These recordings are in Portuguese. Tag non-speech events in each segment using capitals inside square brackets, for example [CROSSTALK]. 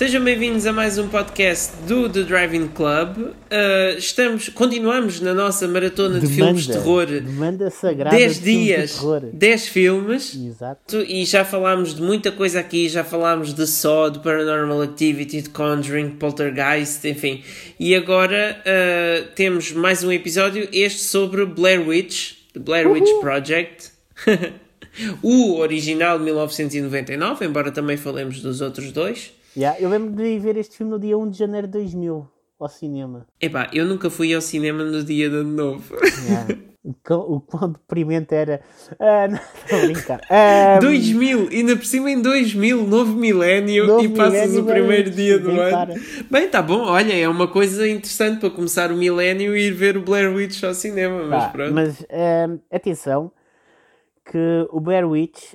Sejam bem-vindos a mais um podcast do The Driving Club. Uh, estamos, continuamos na nossa maratona de Demanda, filmes de terror. demanda sagrada 10 de dias, terror. 10 filmes. Exato. E já falámos de muita coisa aqui, já falámos de Saw, de Paranormal Activity, de Conjuring, Poltergeist, enfim. E agora uh, temos mais um episódio, este sobre Blair Witch, The Blair Witch Project. [LAUGHS] o original de 1999, embora também falemos dos outros dois. Yeah, eu lembro de ir ver este filme no dia 1 de janeiro de 2000 ao cinema. Epá, eu nunca fui ao cinema no dia de ano novo. Yeah. [LAUGHS] o, quão, deprimente era. Ah, não, [LAUGHS] estou a brincar. Ah, 2000, ainda por cima em 2000, novo milénio, Novo e passas milénio, o primeiro dia do bem ano. Bem, tá bom, olha, é uma coisa interessante para começar o milénio e ir ver o Blair Witch ao cinema, mas pá, pronto. mas ah, atenção que o Blair Witch.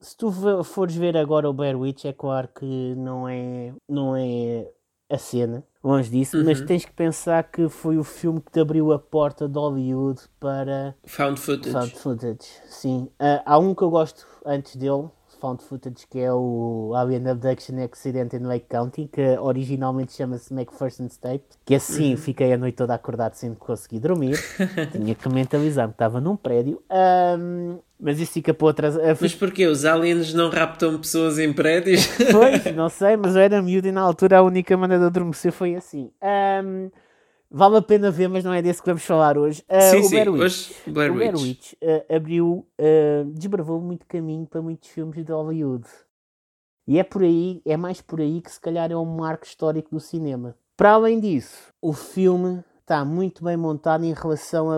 Se tu fores ver agora o Blair Witch, é claro que não é, não é a cena, longe disso, mas Uhum. tens que pensar que foi o filme que te abriu a porta de Hollywood para Found footage. Found footage, sim. Ah, há um que eu gosto antes dele, found footage, que é o Alien Abduction Accident in Lake County, que originalmente chama-se McPherson's Tape, que assim fiquei a noite toda acordado sem conseguir dormir. [LAUGHS] Tinha que mentalizar-me, estava num prédio. Ahm, mas isso fica para outras. Mas porquê? Os aliens não raptam pessoas em prédios? Pois, [LAUGHS] não sei, mas eu era miúdo e na altura a única maneira de adormecer foi assim. Ahm, vale a pena ver, mas não é desse que vamos falar hoje. Ah, sim, o sim, Blair Witch. hoje Blair o Blair Witch. Witch ah, abriu, ah, desbravou muito caminho para muitos filmes de Hollywood. E é por aí, é mais por aí que se calhar é um marco histórico do cinema. Para além disso, o filme está muito bem montado em relação a,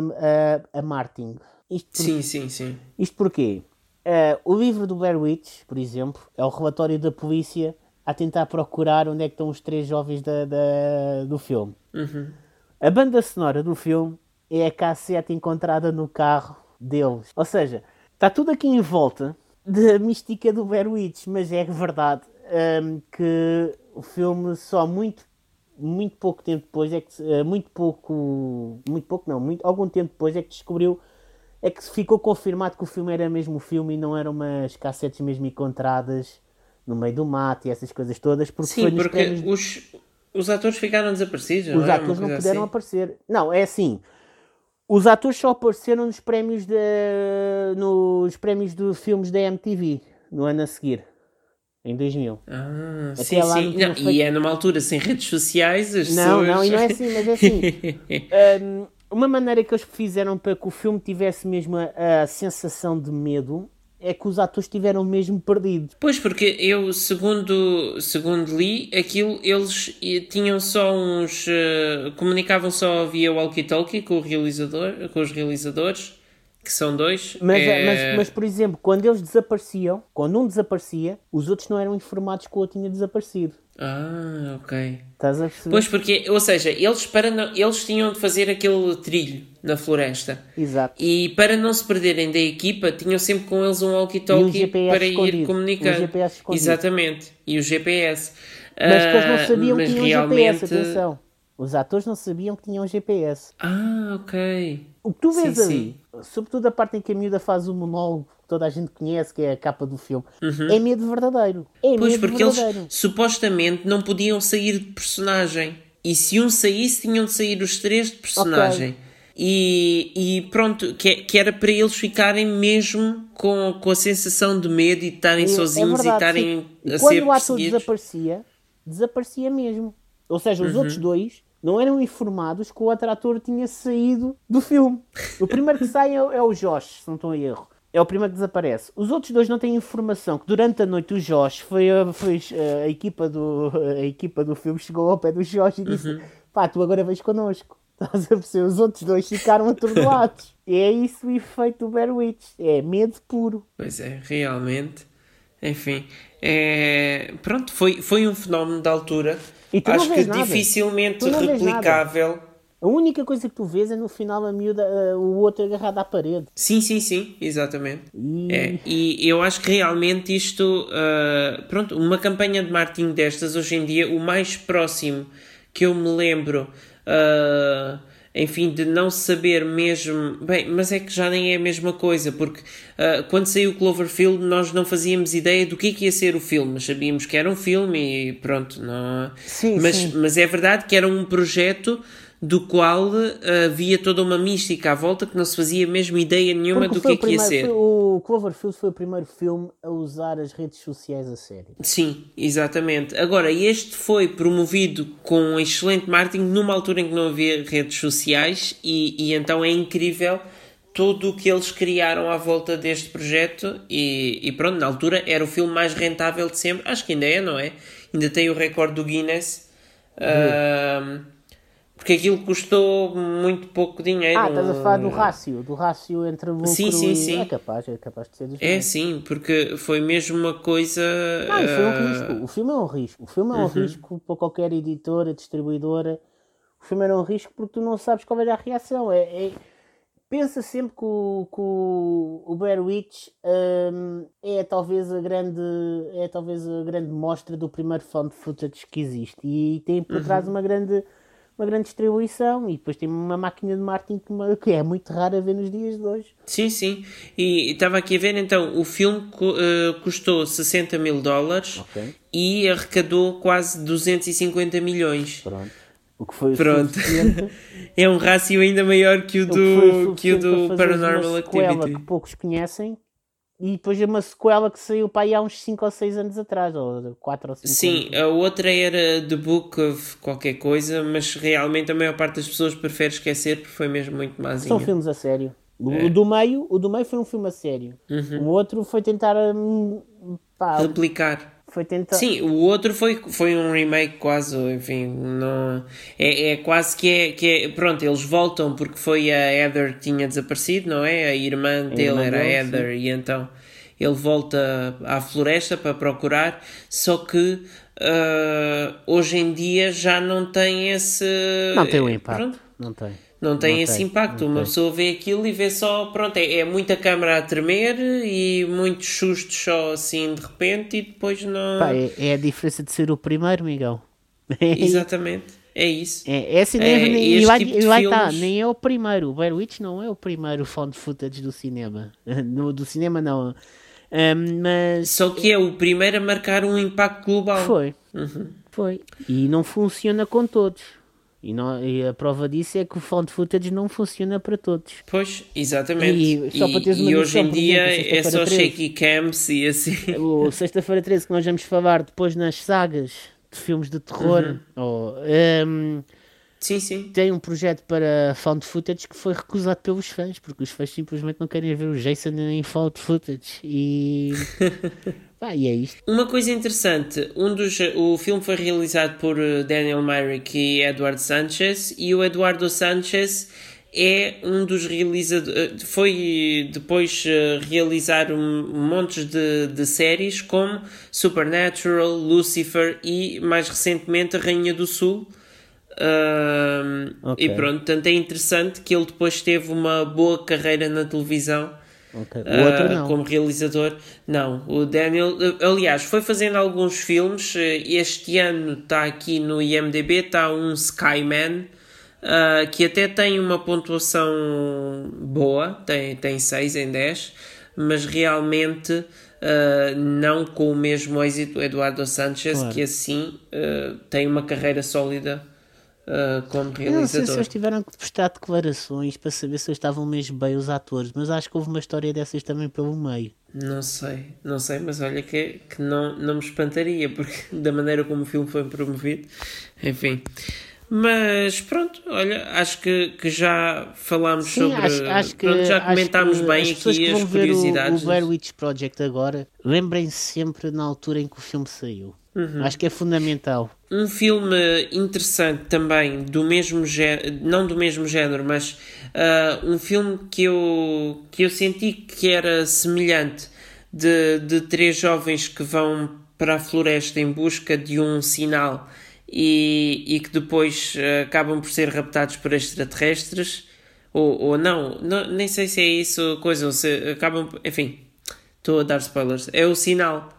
a, a marketing. Isto por- Sim, sim, sim. isto porquê? Eh, o livro do Blair Witch, por exemplo, é o relatório da polícia a tentar procurar onde é que estão os três jovens da, da- do filme. Uhum. A banda sonora do filme é a cassete encontrada no carro deles. Ou seja, está tudo aqui em volta da mística do Blair Witch, mas é verdade ehm, que o filme só muito muito pouco tempo depois é que eh, muito pouco muito pouco não muito algum tempo depois é que descobriu é que ficou confirmado que o filme era mesmo o filme e não eram umas cassetes mesmo encontradas no meio do mato e essas coisas todas porque Sim, porque os, os atores ficaram desaparecidos, os não é? Uma atores não coisa puderam assim. aparecer. Não, é assim. Os atores só apareceram nos prémios de, nos prémios de filmes da MTV no ano a seguir, em 2000. Ah, Até sim, lá sim. não Não, feito- E é numa altura sem redes sociais, as Não, pessoas... não, e não é assim, mas é assim. [LAUGHS] Hum, uma maneira que eles fizeram para que o filme tivesse mesmo a, a sensação de medo é que os atores estiveram mesmo perdidos. Pois, porque eu, segundo, segundo li, aquilo eles eh, tinham só uns. eh, comunicavam só via walkie-talkie com o realizador, com os realizadores, que são dois. Mas, Eh, mas, mas, por exemplo, quando eles desapareciam, quando um desaparecia, os outros não eram informados que o outro tinha desaparecido. Ah, ok. Estás a perceber? Pois, porque, ou seja, eles, para não, eles tinham de fazer aquele trilho na floresta. Exato. E para não se perderem da equipa, tinham sempre com eles um E walkie-talkie para ir escondido. comunicar. Um GPS escondido. Exatamente. E o GPS. Mas que eles não Ah, sabiam que tinham realmente... GPS, atenção. Os atores não sabiam que tinham GPS. Ah, ok. O que tu vês Sim, ali, sobretudo a parte em que a miúda faz o monólogo toda a gente conhece, que é a capa do filme, é medo verdadeiro. É Uhum. Pois, medo porque eles verdadeiro. supostamente não podiam sair de personagem. E se um saísse, tinham de sair os três de personagem. E, e pronto, que, que era para eles ficarem mesmo com, com a sensação de medo e de estarem É- sozinhos é e verdade, estarem sim. E a quando ser o ator desaparecia, desaparecia mesmo. Ou seja, Uhum. os outros dois não eram informados que o outro ator tinha saído do filme. O primeiro que sai é, é o Josh, se não estou em erro. É o primeiro que desaparece. Os outros dois não têm informação que durante a noite o Josh foi, a- foi a, equipa do, [LAUGHS] a equipa do filme chegou ao pé do Josh e disse: Uhum. pá, tu agora vens connosco. [LAUGHS] Estás a perceber? Os outros dois ficaram atordoados. [LAUGHS] É isso o efeito do Bear Witch. É medo puro. Pois é, realmente. Enfim, é... pronto, foi, foi um fenómeno da altura. Acho que nada. dificilmente replicável. A única coisa que tu vês é no final a miúda, o outro agarrado à parede. Sim, sim, sim, exatamente. E... É, e eu acho que realmente isto, ah, pronto, uma campanha de marketing destas hoje em dia, o mais próximo que eu me lembro ah, enfim, de não saber mesmo. Bem, mas é que já nem é a mesma coisa, porque uh, quando saiu o Cloverfield nós não fazíamos ideia do que, é que ia ser o filme, mas sabíamos que era um filme e pronto. Não... Sim, mas, sim. mas é verdade que era um projeto do qual uh, havia toda uma mística à volta que não se fazia mesmo ideia nenhuma Porque do que, é que ia ser. foi o Cloverfield foi o primeiro filme a usar as redes sociais a sério. Sim, exatamente. Agora, este foi promovido com um excelente marketing numa altura em que não havia redes sociais e, e então é incrível tudo o que eles criaram à volta deste projeto e, e pronto, na altura era o filme mais rentável de sempre. Acho que ainda é, não é? Ainda tem o recorde do Guinness. Ahm, porque aquilo custou muito pouco dinheiro. Ah, estás a falar do rácio, do rácio entre lucro Sim, sim, e... sim. É capaz, é capaz de ser dos É sim, porque foi mesmo uma coisa. Não, e foi um ah, risco. O filme é um risco. O filme é Uhum. um risco para qualquer editora, distribuidora. O filme era um risco porque tu não sabes qual vai ser a reação. É, é- Pensa sempre que o, que o, Blair Witch hum, é talvez a grande é talvez a grande mostra do primeiro found footage que existe e tem por trás Uhum. uma grande uma grande distribuição e depois tem uma máquina de marketing que, uma- que é muito rara a ver nos dias de hoje. Sim, sim. E estava aqui a ver, então, o filme eh, custou 60 mil dólares Ok. e arrecadou quase 250 milhões. Pronto. O que foi o Pronto. [LAUGHS] É um rácio ainda maior que o O que do, que o do Paranormal Activity. que poucos conhecem e depois é uma sequela que saiu para aí há uns 5 ou 6 anos atrás, ou 4 ou 5 Sim, anos. a outra era The Book of qualquer coisa, mas realmente a maior parte das pessoas prefere esquecer porque foi mesmo muito mazinha. São filmes a sério. O, É. o do meio, o do meio foi um filme a sério. Uhum. O outro foi tentar hum, pá, Replicar. Foi tentar Sim, o outro foi, foi um remake quase, enfim, não, é, é quase que é, que é, pronto, eles voltam porque foi a Heather que tinha desaparecido, não é? A irmã dele era a Heather e então ele volta à floresta para procurar, só que ah, hoje em dia já não tem esse... não tem o impacto. Pronto, Não tem. não tem Não esse tem, impacto. Uma tem. pessoa vê aquilo e vê só, pronto, é, é muita câmara a tremer e muitos sustos só assim de repente e depois não... Pá, é, é a diferença de ser o primeiro, Miguel. [LAUGHS] Exatamente, é isso. É, é assim, nem, É, nem- este e lá, tipo e lá está, nem é o primeiro. O Blair Witch não é o primeiro found footage do cinema. [LAUGHS] No, do cinema não. Ahm, mas Só que é o primeiro a marcar um impacto global. foi. Uhum. Foi. E não funciona com todos. E, não- e a prova disso é que o found footage não funciona para todos. Pois, exatamente. E só para teres uma e hoje em dia exemplo, é só Sexta-feira shaky cams e assim. O Sexta-feira 13 que nós vamos falar depois nas sagas de filmes de terror. Uhum. ou, ahm, Sim, sim. tem um projeto para found footage que foi recusado pelos fãs, porque os fãs simplesmente não querem ver o Jason em found footage. E. [LAUGHS] Pá, e é isto. Uma coisa interessante, um dos, o filme foi realizado por eh, Daniel Myrick e Eduardo Sanchez e o Eduardo Sanchez é um dos realizadores, foi depois eh, realizar um, montes de, de séries como Supernatural, Lucifer e mais recentemente a Rainha do Sul. Ahm, Ok. E pronto, tanto é interessante que ele depois teve uma boa carreira na televisão Ok. O outro ah, não. como realizador. Não, o Daniel, eh, aliás, foi fazendo alguns filmes. eh, Este ano está aqui no IMDb, está um Skyman, ah, que até tem uma pontuação boa, tem, tem 6 em 10, mas realmente ah, não com o mesmo êxito do Eduardo Sanchez, Claro. que assim ah, tem uma carreira sólida ah, como Eu não sei se realizador. eles tiveram que prestar declarações para saber se eles estavam mesmo bem os atores, mas acho que houve uma história dessas também pelo meio. Não sei, não sei, mas olha que, que não, não me espantaria, porque [LAUGHS] da maneira como o filme foi promovido, enfim. Mas pronto, olha, acho que, que já falámos Sim, sobre. acho, acho que, pronto, já comentámos bem as aqui que as vão ver o, o curiosidades. Blair Witch Project agora, lembrem-se sempre na altura em que o filme saiu. Uhum. Acho que é fundamental. Um filme interessante também, do mesmo género, não do mesmo género, mas ah, um filme que eu, que eu senti que era semelhante de, de três jovens que vão para a floresta em busca de um sinal e, e que depois ah, acabam por ser raptados por extraterrestres. Ou, ou não, não, nem sei se é isso a coisa, ou se acabam. Enfim, estou a dar spoilers. É o sinal.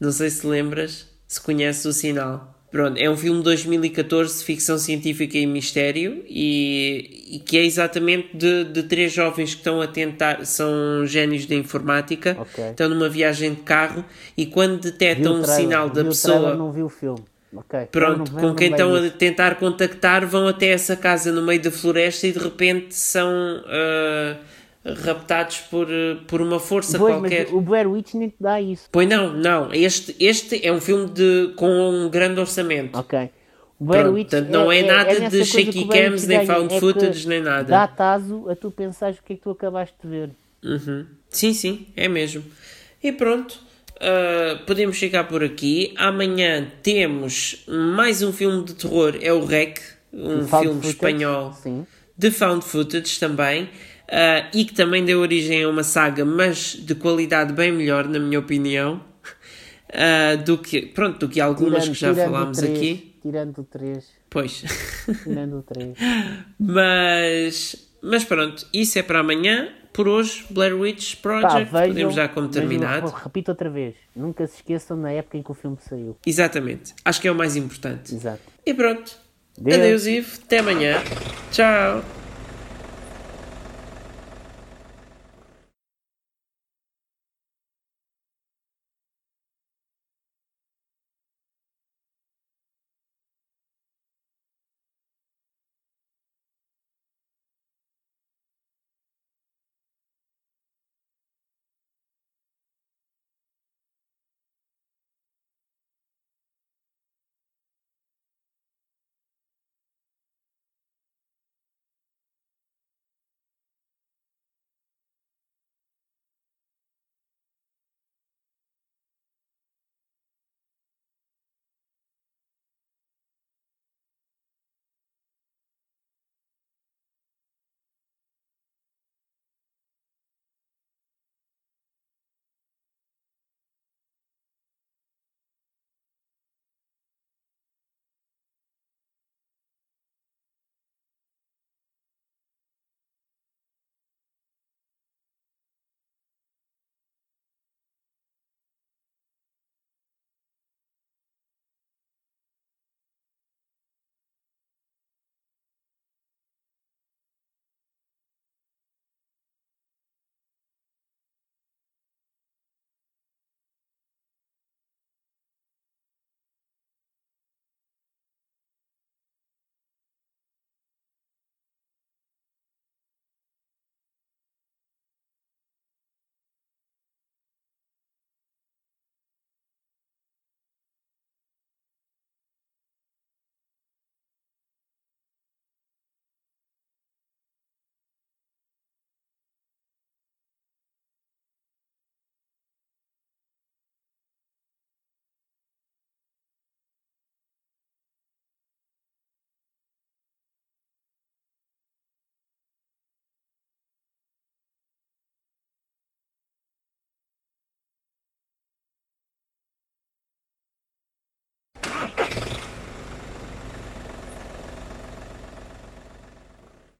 Não sei se lembras, se conheces o sinal. Pronto, é um filme de 2014 de ficção científica e mistério e, e que é exatamente de, de, três jovens que estão a tentar, são génios de informática, okay. estão numa viagem de carro e quando detectam um sinal da pessoa. não vi o filme. Okay. Pronto, não, não, com quem estão a tentar contactar vão até essa casa no meio da floresta e de repente são. Uh, raptados por, por uma força pois, qualquer. O Blair Witch nem te dá isso. Pois não, não. Este, este é um filme de, com um grande orçamento. Ok. O Blair Pronto, Witch portanto, não é, é nada é de shaky cams, nem found é footage, nem nada. Dá taso a tu pensares o que é que tu acabaste de ver. Uhum. Sim, sim, é mesmo. E pronto. Uh, podemos ficar por aqui. Amanhã temos mais um filme de terror, é o REC, um filme footage, espanhol sim. de found footage também uh, e que também deu origem a uma saga, mas de qualidade bem melhor, na minha opinião, uh, do, que, pronto, do que algumas tirando, que já falámos aqui. Tirando o 3. Pois. Tirando o 3. [LAUGHS] mas, mas pronto, isso é para amanhã. Por hoje, Blair Witch Project, Pá, vejam, podemos já como terminado. Vejam, repito outra vez, nunca se esqueçam na época em que o filme saiu. Exatamente, acho que é o mais importante. Exato. E pronto. Deus. Adeus, Ivo. Até amanhã. Tchau.